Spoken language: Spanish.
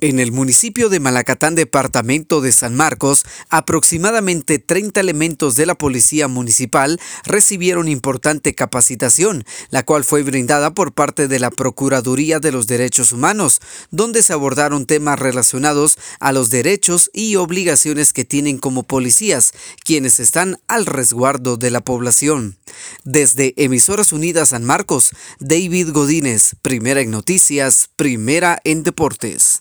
En el municipio de Malacatán, departamento de San Marcos, aproximadamente 30 elementos de la Policía Municipal recibieron importante capacitación, la cual fue brindada por parte de la Procuraduría de los Derechos Humanos, donde se abordaron temas relacionados a los derechos y obligaciones que tienen como policías, quienes están al resguardo de la población. Desde Emisoras Unidas San Marcos, David Godínez, primera en noticias, primera en deportes.